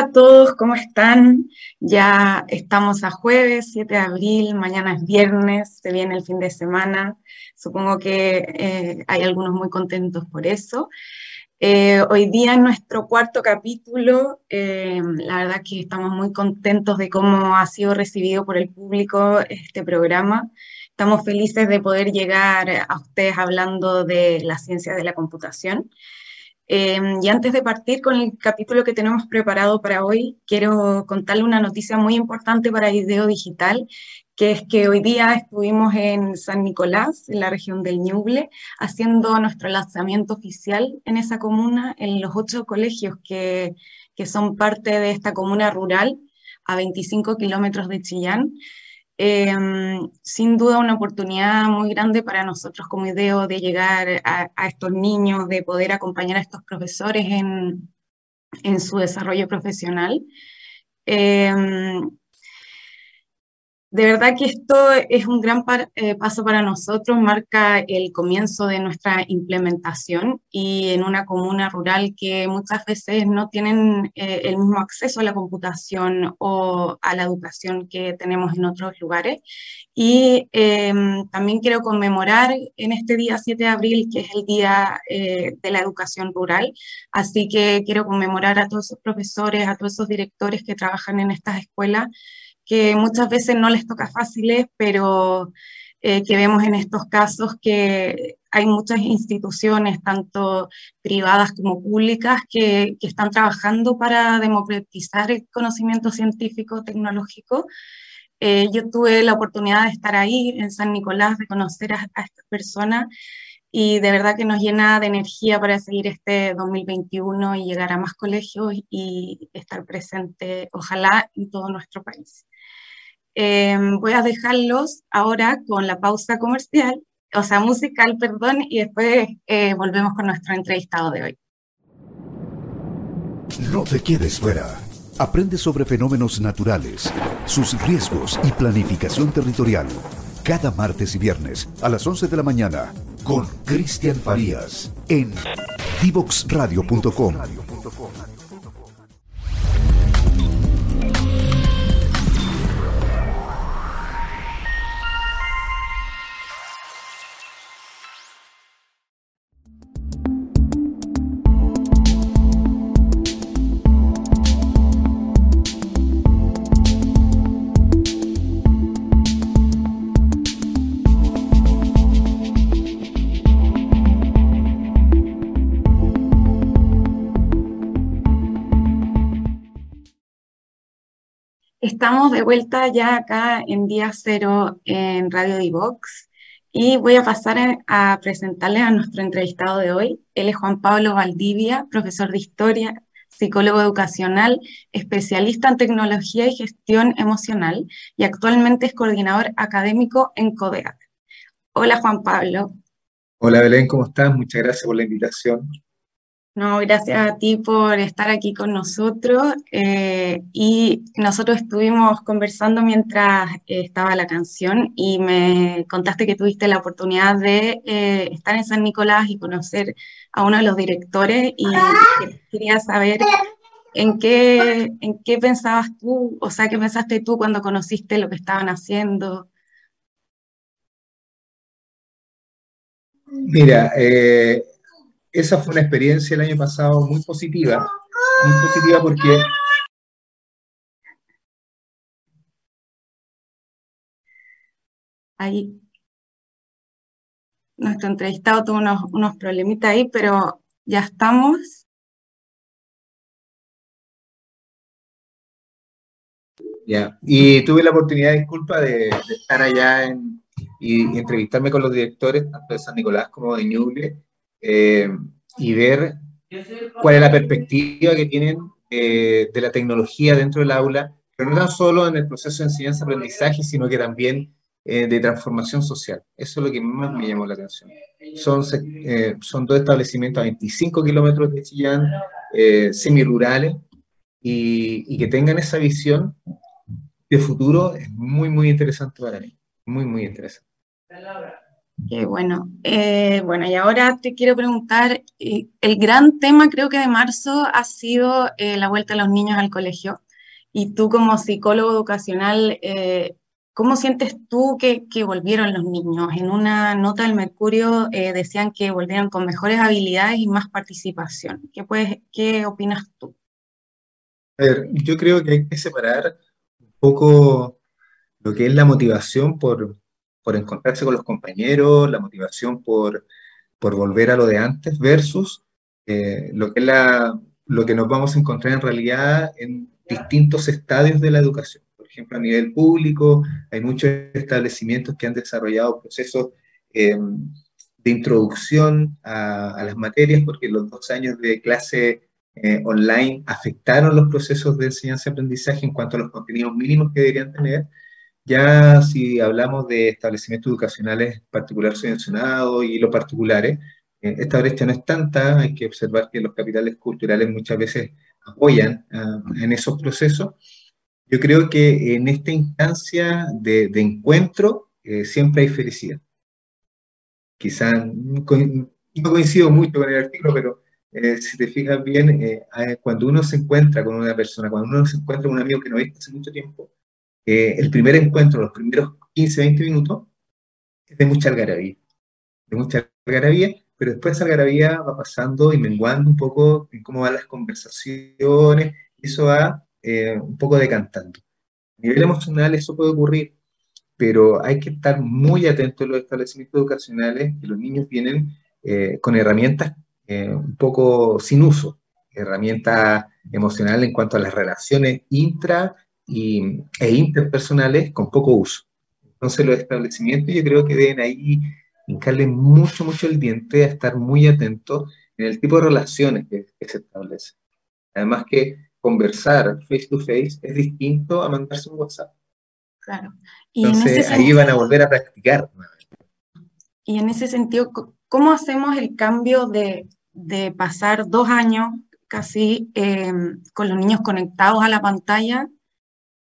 A todos, ¿cómo están? Ya estamos a jueves 7 de abril, mañana es viernes, se viene el fin de semana. Supongo que eh, hay algunos muy contentos por eso. Eh, hoy día en nuestro cuarto capítulo, eh, la verdad que estamos muy contentos de cómo ha sido recibido por el público este programa. Estamos felices de poder llegar a ustedes hablando de la ciencia de la computación. Em, y antes de partir con el capítulo que tenemos preparado para hoy, quiero contarle una noticia muy importante para Ideo Digital, que es que hoy día estuvimos en San Nicolás, en la región del Ñuble, haciendo nuestro lanzamiento oficial en esa comuna, en los ocho colegios que, que son parte de esta comuna rural, a 25 kilómetros de Chillán. Em, sin duda una oportunidad muy grande para nosotros como IDEO de llegar a, estos niños, de poder acompañar a estos profesores en, en su desarrollo profesional. Em, de verdad que esto es un gran eh, paso para nosotros, marca el comienzo de nuestra implementación y en una comuna rural que muchas veces no tienen eh, el mismo acceso a la computación o a la educación que tenemos en otros lugares. Y em, también quiero conmemorar en este día 7 de abril, que es el Día eh, de la Educación Rural, así que quiero conmemorar a todos esos profesores, a todos esos directores que trabajan en estas escuelas que muchas veces no les toca fáciles, pero eh, que vemos en estos casos que hay muchas instituciones, tanto privadas como públicas, que, que están trabajando para democratizar el conocimiento científico, tecnológico. Eh, yo tuve la oportunidad de estar ahí en San Nicolás, de conocer a, a estas personas y de verdad que nos llena de energía para seguir este 2021 y llegar a más colegios y estar presente, ojalá, en todo nuestro país. Em, voy a dejarlos ahora con la pausa comercial, o sea, musical, perdón, y después eh, volvemos con nuestro entrevistado de hoy. No te quedes fuera. Aprende sobre fenómenos naturales, sus riesgos y planificación territorial. Cada martes y viernes a las 11 de la mañana con Cristian Farías en divoxradio.com. Estamos de vuelta ya acá en día cero en Radio Divox y voy a pasar a presentarles a nuestro entrevistado de hoy. Él es Juan Pablo Valdivia, profesor de historia, psicólogo educacional, especialista en tecnología y gestión emocional y actualmente es coordinador académico en CODEAC. Hola Juan Pablo. Hola Belén, ¿cómo estás? Muchas gracias por la invitación. No, gracias a ti por estar aquí con nosotros. Eh, y nosotros estuvimos conversando mientras eh, estaba la canción y me contaste que tuviste la oportunidad de eh, estar en San Nicolás y conocer a uno de los directores y quería saber en qué, en qué pensabas tú, o sea, qué pensaste tú cuando conociste lo que estaban haciendo. Mira, esa fue una experiencia el año pasado muy positiva, muy positiva porque ahí nuestro entrevistado tuvo unos, unos problemitas ahí, pero ya estamos. Ya, y tuve la oportunidad, disculpa, de, estar allá en, y, entrevistarme con los directores, tanto de San Nicolás como de Ñuble, eh, y ver cuál es la perspectiva que tienen eh, de la tecnología dentro del aula, pero no tan solo en el proceso de enseñanza-aprendizaje, sino que también eh, de transformación social. Eso es lo que más me llamó la atención. Son, son dos establecimientos a 25 kilómetros de Chillán, semi-rurales, y, y que tengan esa visión de futuro es muy, muy interesante para mí. Muy, muy interesante. Qué bueno. Eh, bueno, y ahora te quiero preguntar, eh, el gran tema creo que de marzo ha sido eh, la vuelta de los niños al colegio. Y tú como psicólogo educacional, ¿cómo sientes tú que, volvieron los niños? En una nota del Mercurio decían que volvieron con mejores habilidades y más participación. ¿Qué, puedes, ¿Qué opinas tú? A ver, yo creo que hay que separar un poco lo que es la motivación por, por encontrarse con los compañeros, la motivación por, por volver a lo de antes, versus eh, lo, que la, lo que nos vamos a encontrar en realidad en distintos estadios de la educación. Por ejemplo, a nivel público, hay muchos establecimientos que han desarrollado procesos eh, de introducción a, a, las materias, porque los dos años de clase eh, online afectaron los procesos de enseñanza-aprendizaje en cuanto a los contenidos mínimos que deberían tener, ya si hablamos de establecimientos educacionales particular subvencionados y los particulares, eh, esta brecha no es tanta, hay que observar que los capitales culturales muchas veces apoyan ah, en esos procesos. Yo creo que en esta instancia de, encuentro eh, siempre hay felicidad. Quizá no coincido mucho con el artículo, pero eh, si te fijas bien, cuando uno se encuentra con una persona, cuando uno se encuentra con un amigo que no viste hace mucho tiempo, el primer encuentro, los primeros 15, 20 minutos, es de mucha algarabía. De mucha algarabía, pero después esa algarabía va pasando y menguando un poco en cómo van las conversaciones, y eso va eh, un poco decantando. A nivel emocional eso puede ocurrir, pero hay que estar muy atentos a los establecimientos educacionales, que los niños vienen eh, con herramientas eh, un poco sin uso, herramientas emocionales en cuanto a las relaciones intra y, e interpersonales con poco uso. Entonces los establecimientos yo creo que deben ahí hincarle mucho, mucho el diente a estar muy atentos en el tipo de relaciones que, se establecen. Además que conversar face to face es distinto a mandarse un WhatsApp. Claro. Y Entonces ahí van a volver a practicar. Y en ese sentido, ¿cómo hacemos el cambio de, de pasar dos años casi eh, con los niños conectados a la pantalla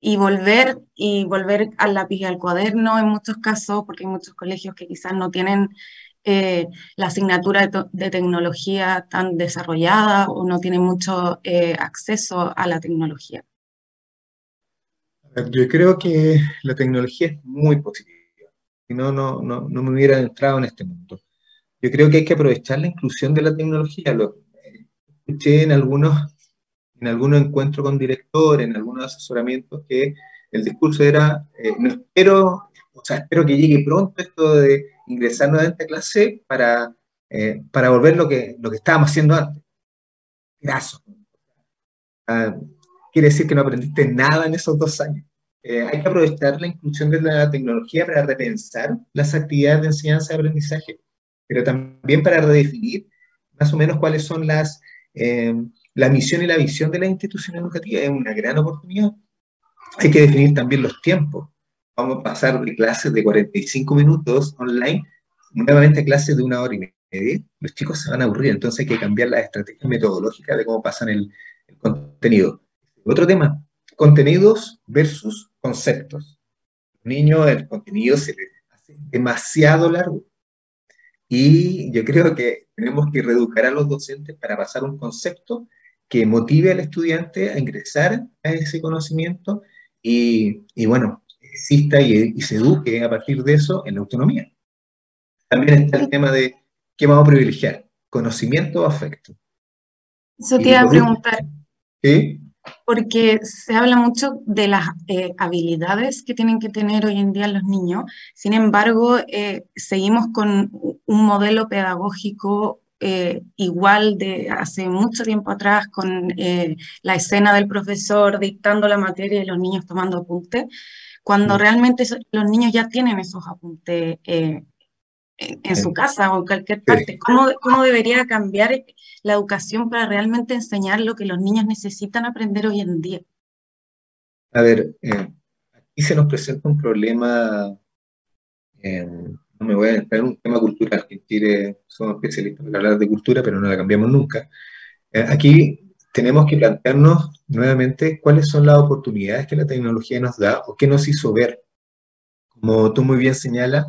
y volver y volver al lápiz y al cuaderno en muchos casos, porque hay muchos colegios que quizás no tienen eh, la asignatura de, tecnología tan desarrollada o no tienen mucho eh, acceso a la tecnología. Yo creo que la tecnología es muy positiva. Si no, no, no, no me hubiera entrado en este mundo. Yo creo que hay que aprovechar la inclusión de la tecnología. Lo escuché en algunos en algunos encuentros con directores, en algunos asesoramientos, que el discurso era, eh, no espero, o sea, espero que llegue pronto esto de ingresar nuevamente a clase para, eh, para volver lo que, lo que estábamos haciendo antes. Graso. Ah, quiere decir que no aprendiste nada en esos dos años. Eh, hay que aprovechar la inclusión de la tecnología para repensar las actividades de enseñanza y aprendizaje, pero también para redefinir más o menos cuáles son las, la misión y la visión de la institución educativa es una gran oportunidad. Hay que definir también los tiempos. Vamos a pasar de clases de 45 minutos online nuevamente a clases de una hora y media. Los chicos se van a aburrir, entonces hay que cambiar la estrategia metodológica de cómo pasan el, contenido. Otro tema, contenidos versus conceptos. Los niños, el contenido se les hace demasiado largo. Y yo creo que tenemos que reeducar a los docentes para pasar un concepto que motive al estudiante a ingresar a ese conocimiento y, y bueno, exista y, se eduque a partir de eso en la autonomía. También está el tema de qué vamos a privilegiar, conocimiento o afecto. Eso te iba a preguntar. ¿Sí? Porque se habla mucho de las eh, habilidades que tienen que tener hoy en día los niños, sin embargo, eh, seguimos con un modelo pedagógico eh, igual de hace mucho tiempo atrás con eh, la escena del profesor dictando la materia y los niños tomando apuntes, cuando mm. realmente los niños ya tienen esos apuntes eh, en, su casa o en cualquier parte. ¿Cómo, ¿Cómo, debería cambiar la educación para realmente enseñar lo que los niños necesitan aprender hoy en día? A ver, aquí se nos presenta un problema me voy a entrar en un tema cultural, que en Chile somos especialistas en hablar de cultura, pero no la cambiamos nunca. Eh, aquí tenemos que plantearnos nuevamente cuáles son las oportunidades que la tecnología nos da o qué nos hizo ver. Como tú muy bien señalas,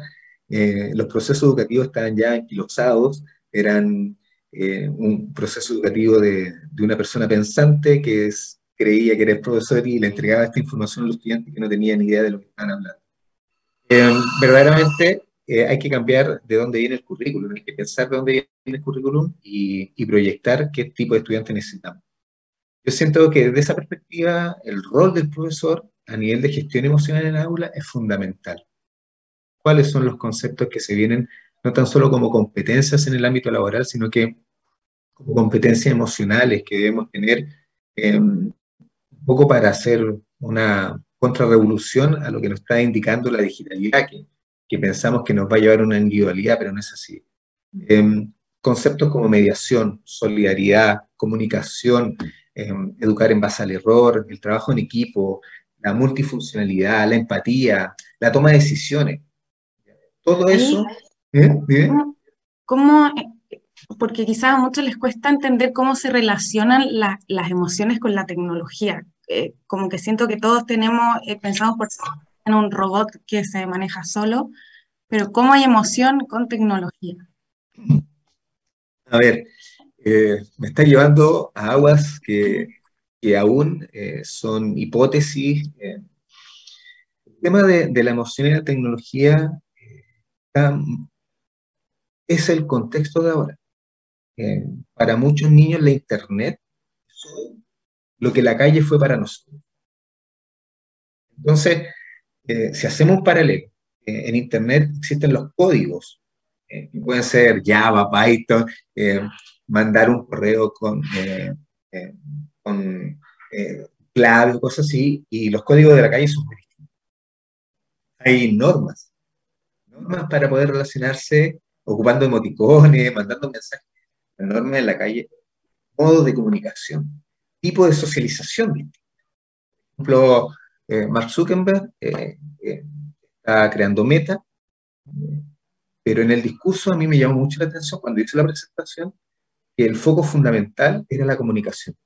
eh, los procesos educativos estaban ya enquilosados, eran eh, un proceso educativo de, de, una persona pensante que es, creía que era el profesor y le entregaba esta información a los estudiantes que no tenían idea de lo que estaban hablando. Eh, verdaderamente hay que cambiar de dónde viene el currículum, hay que pensar de dónde viene el currículum y, y proyectar qué tipo de estudiante necesitamos. Yo siento que desde esa perspectiva el rol del profesor a nivel de gestión emocional en el aula es fundamental cuáles son los conceptos que se vienen no tan solo como competencias en el ámbito laboral, sino que como competencias emocionales que debemos tener eh, un poco para hacer una contrarrevolución a lo que nos está indicando la digitalidad, que, que pensamos que nos va a llevar a una individualidad, pero no es así. Eh, conceptos como mediación, solidaridad, comunicación, eh, educar en base al error, el trabajo en equipo, la multifuncionalidad, la empatía, la toma de decisiones. Todo eso. ¿eh? ¿Cómo, porque quizás a muchos les cuesta entender cómo se relacionan las emociones con la tecnología. Eh, como que siento que todos tenemos, eh, pensamos por en un robot que se maneja solo, pero ¿cómo hay emoción con tecnología? A ver, me está llevando a aguas que, que aún son hipótesis. el tema de, de, la emoción y la tecnología es el contexto de ahora. Eh, para muchos niños la Internet lo que la calle fue para nosotros. Entonces, eh, si hacemos un paralelo, eh, en Internet existen los códigos, que pueden ser Java, Python, mandar un correo con, con clave cosas así, y los códigos de la calle son muy distintos. Hay normas normas para poder relacionarse ocupando emoticones, mandando mensajes. La norma en la calle, modo de comunicación, tipo de socialización. Por ejemplo, eh, Mark Zuckerberg eh, eh, está creando meta, pero en el discurso a mí me llamó mucho la atención cuando hice la presentación que el foco fundamental era la comunicación,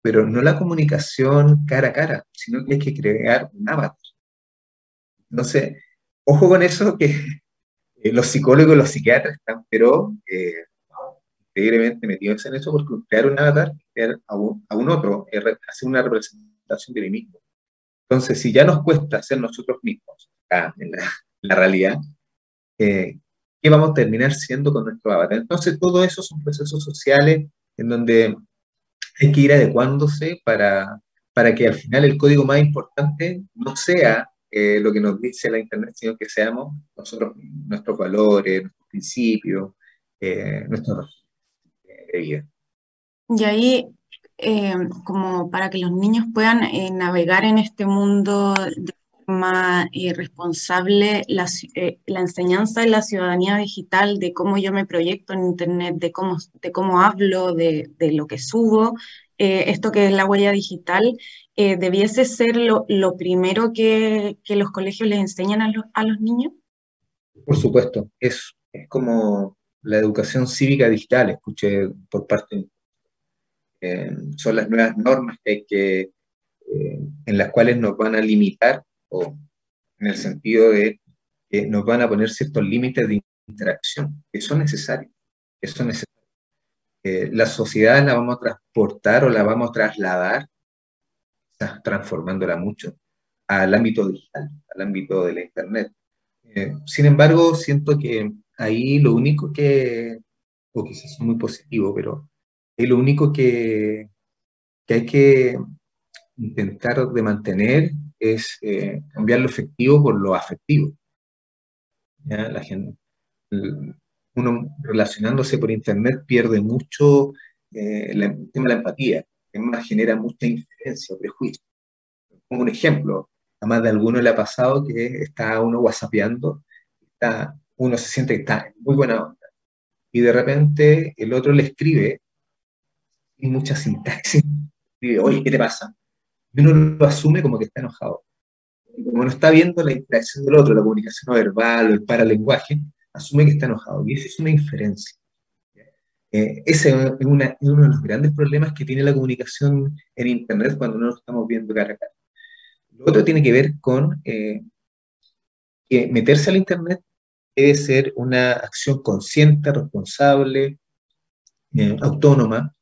pero no la comunicación cara a cara, sino que hay que crear un avatar. Entonces, ojo con eso, que eh, los psicólogos los psiquiatras están, pero increíblemente metidos en eso, porque crear un avatar, crear a un, a un otro, hacer una representación de mí mismo. Entonces, si ya nos cuesta ser nosotros mismos, acá en la, la realidad, eh, ¿qué vamos a terminar siendo con nuestro avatar? Entonces, todo eso son procesos sociales en donde hay que ir adecuándose para, para que al final el código más importante no sea eh, lo que nos dice la Internet, sino que seamos nosotros nuestros valores, nuestros principios, eh, nuestros vida. Y ahí, eh, como para que los niños puedan navegar en este mundo de forma responsable, la, enseñanza de la ciudadanía digital, de cómo yo me proyecto en Internet, de cómo, de cómo hablo, de, de lo que subo, esto que es la huella digital, eh, debiese ser lo, primero que, los colegios les enseñan a, los niños? Por supuesto, es, es como la educación cívica digital, escuché por parte, eh, son las nuevas normas que hay que, eh, en las cuales nos van a limitar, o en el sentido de que nos van a poner ciertos límites de interacción, que son necesarios, que son necesarios. la sociedad la vamos a transportar o la vamos a trasladar transformándola mucho al ámbito digital, al ámbito de la Internet. Eh, sin embargo, siento que ahí lo único que, o quizás es muy positivo, pero ahí lo único que, que hay que intentar de mantener es eh, cambiar lo efectivo por lo afectivo. La gente, uno relacionándose por Internet pierde mucho eh, de la empatía que más genera mucha inferencia prejuicio. Como un ejemplo, a más de alguno le ha pasado que está uno whatsappeando, está, uno se siente que está muy buena onda, y de repente el otro le escribe, y mucha sintaxis, oye, ¿qué te pasa? Y uno lo asume como que está enojado. Como no está viendo la interacción del otro, la comunicación no verbal o el paralenguaje, asume que está enojado. Y eso es una inferencia. Eh, ese es, uno de los grandes problemas que tiene la comunicación en Internet cuando no nos estamos viendo cara a cara. Lo otro tiene que ver con eh, que meterse al Internet debe ser una acción consciente, responsable, eh, autónoma,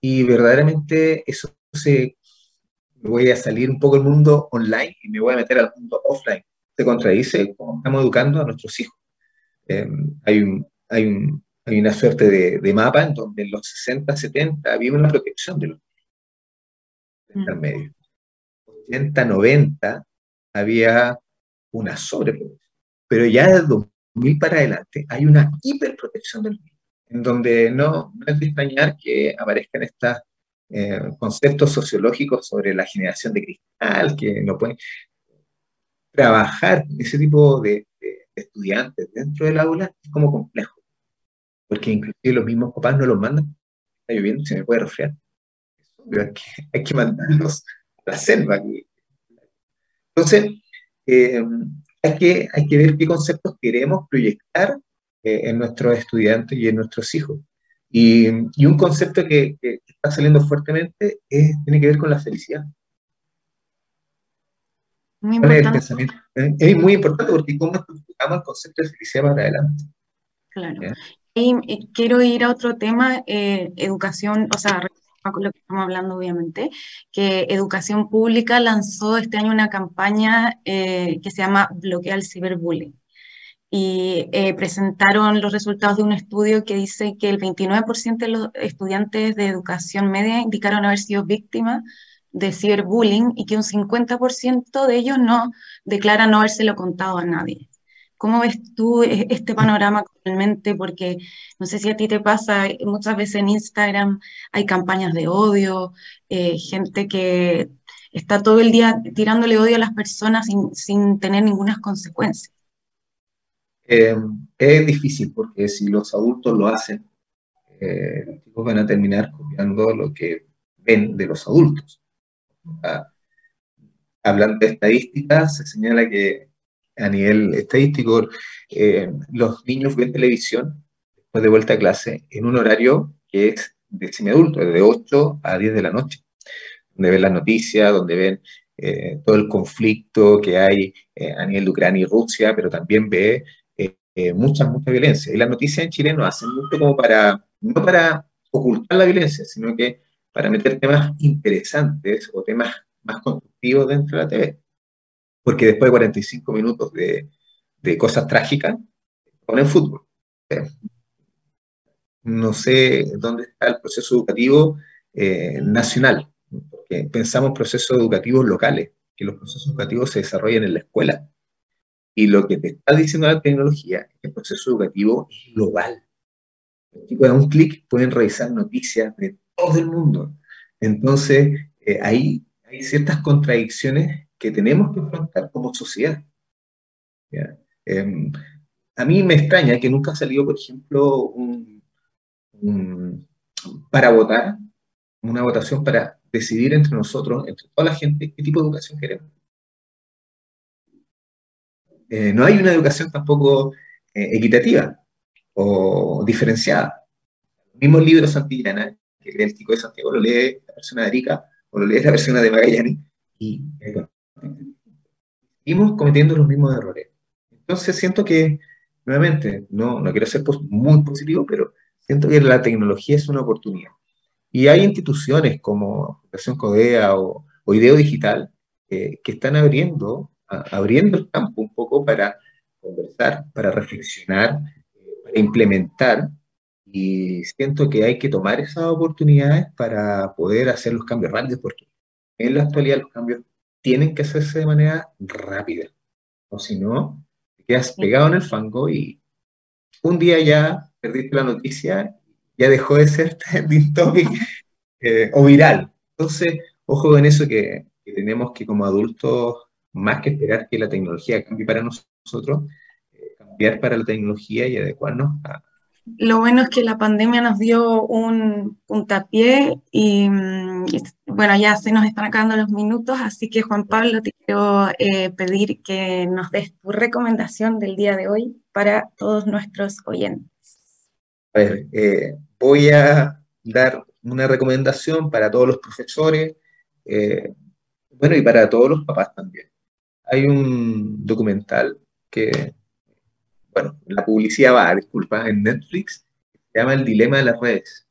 y verdaderamente eso se... Voy a salir un poco del mundo online y me voy a meter al mundo offline. Se contradice como estamos educando a nuestros hijos. Eh, hay, un, hay, un, hay, una suerte de, de, mapa en donde en los 60, 70 había una protección de los mm. medios. 80, 90 había una sobreprotección. Pero ya desde 2000 para adelante hay una hiperprotección del niño, en donde no, no es de extrañar que aparezcan estos eh, conceptos sociológicos sobre la generación de cristal, que no pueden trabajar ese tipo de, estudiantes dentro del aula es como complejo, porque inclusive los mismos papás no los mandan, está lloviendo, se me puede resfriar. Hay que, hay que mandarlos a la selva. Entonces, eh, hay, que, hay que ver qué conceptos queremos proyectar eh, en nuestros estudiantes y en nuestros hijos. Y, y un concepto que, que, está saliendo fuertemente es, tiene que ver con la felicidad. Muy importante. Es, es, muy importante porque cómo explicamos el concepto de felicidad para adelante. Claro. Y, quiero ir a otro tema, eh, educación, o sea, con lo que estamos hablando obviamente, que Educación Pública lanzó este año una campaña eh, que se llama Bloquea el ciberbullying. Y eh, presentaron los resultados de un estudio que dice que el 29% de los estudiantes de educación media indicaron haber sido víctimas de ciberbullying y que un 50% de ellos no declaran no habérselo contado a nadie. ¿Cómo ves tú e-, este panorama actualmente? Porque no sé si a ti te pasa, muchas veces en Instagram hay campañas de odio, eh, gente que está todo el día tirándole odio a las personas sin, tener ninguna consecuencia. Eh, es difícil porque si los adultos lo hacen, eh, los chicos van a terminar copiando lo que ven de los adultos. Ah, hablando de estadísticas, se señala que a nivel estadístico, eh, los niños ven televisión después de vuelta a clase en un horario que es de semiadulto, de 8 a 10 de la noche, donde ven las noticias, donde ven todo el conflicto que hay a nivel de Ucrania y Rusia, pero también ve mucha, mucha violencia. Y las noticias en Chile no hacen mucho como para, no para ocultar la violencia, sino que para meter temas interesantes o temas más constructivos dentro de la TV porque después de 45 minutos de, de cosas trágicas, ponen fútbol. No sé dónde está el proceso educativo eh, nacional, porque pensamos procesos educativos locales, que los procesos educativos se desarrollan en la escuela. Y lo que te está diciendo la tecnología es que el proceso educativo es global. Con un clic pueden revisar noticias de todo el mundo. Entonces, eh, hay ciertas contradicciones que tenemos que enfrentar como sociedad. Em, a mí me extraña que nunca ha salido, por ejemplo, un, para votar, una votación para decidir entre nosotros, entre toda la gente, qué tipo de educación queremos. Eh, no hay una educación tampoco eh, equitativa o diferenciada. Los mismos libros Santillana, que lee el Tico de Santiago, lo lee la persona de Arica o lo lee la persona de Magallanes, y eh, seguimos cometiendo los mismos errores. Entonces siento que, nuevamente, no, no quiero ser muy positivo, pero siento que la tecnología es una oportunidad. Y hay instituciones como Fundación Codea o, o Ideo Digital eh, que están abriendo, abriendo el campo un poco para conversar, para reflexionar, eh, para implementar. Y siento que hay que tomar esas oportunidades para poder hacer los cambios rápidos, porque en la actualidad los cambios tienen que hacerse de manera rápida. O si no, te quedas pegado en el fango y un día ya perdiste la noticia, ya dejó de ser trending topic eh, o viral. Entonces, ojo en eso que, tenemos que como adultos, más que esperar que la tecnología cambie para nosotros, eh, cambiar para la tecnología y adecuarnos a, lo bueno es que la pandemia nos dio un puntapié y, mm, bueno, ya se nos están acabando los minutos, así que Juan Pablo, te quiero eh, pedir que nos des tu recomendación del día de hoy para todos nuestros oyentes. A ver, eh, voy a dar una recomendación para todos los profesores, bueno, y para todos los papás también. Hay un documental que bueno, la publicidad va, disculpa, en Netflix, se llama El Dilema de las Redes.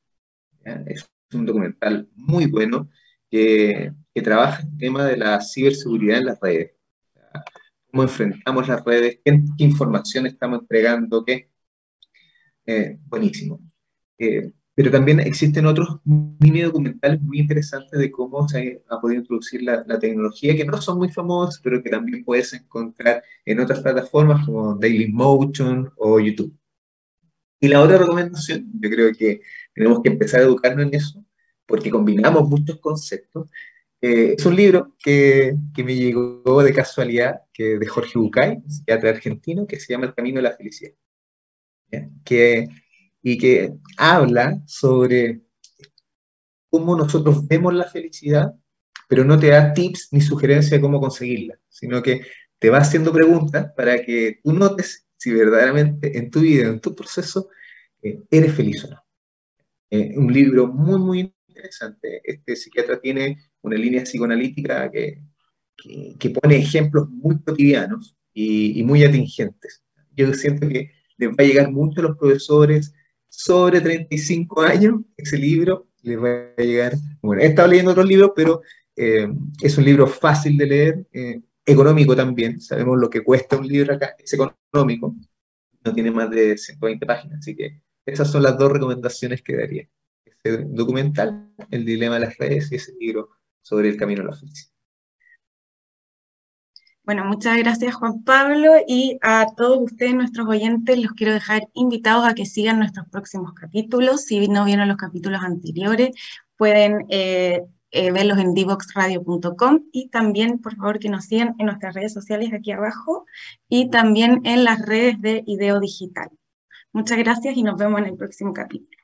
Es un documental muy bueno que, que, trabaja el tema de la ciberseguridad en las redes. Cómo enfrentamos las redes, qué, información estamos entregando, qué. Eh, buenísimo. Eh, pero también existen otros mini documentales muy interesantes de cómo se ha podido introducir la, la, tecnología, que no son muy famosos, pero que también puedes encontrar en otras plataformas como Dailymotion o YouTube. Y la otra recomendación, yo creo que tenemos que empezar a educarnos en eso, porque combinamos muchos conceptos. Eh, es un libro que, que, me llegó de casualidad, que de Jorge Bucay, psiquiatra argentino, que se llama El Camino de la Felicidad. Que y que habla sobre cómo nosotros vemos la felicidad, pero no te da tips ni sugerencias de cómo conseguirla, sino que te va haciendo preguntas para que tú notes si verdaderamente en tu vida, en tu proceso, eh, eres feliz o no. Eh, un libro muy, muy interesante. Este psiquiatra tiene una línea psicoanalítica que, que, pone ejemplos muy cotidianos y, y, muy atingentes. Yo siento que les va a llegar mucho a los profesores, sobre 35 años, ese libro les va a llegar. Bueno, he estado leyendo otros libros, pero eh, es un libro fácil de leer, eh, económico también. Sabemos lo que cuesta un libro acá, es económico, no tiene más de 120 páginas, así que esas son las dos recomendaciones que daría. Ese documental, El dilema de las redes, y ese libro sobre el camino a la felicidad. Bueno, muchas gracias Juan Pablo y a todos ustedes, nuestros oyentes, los quiero dejar invitados a que sigan nuestros próximos capítulos. Si no vieron los capítulos anteriores, pueden eh, eh, verlos en divoxradio.com y también, por favor, que nos sigan en nuestras redes sociales aquí abajo y también en las redes de Ideo Digital. Muchas gracias y nos vemos en el próximo capítulo.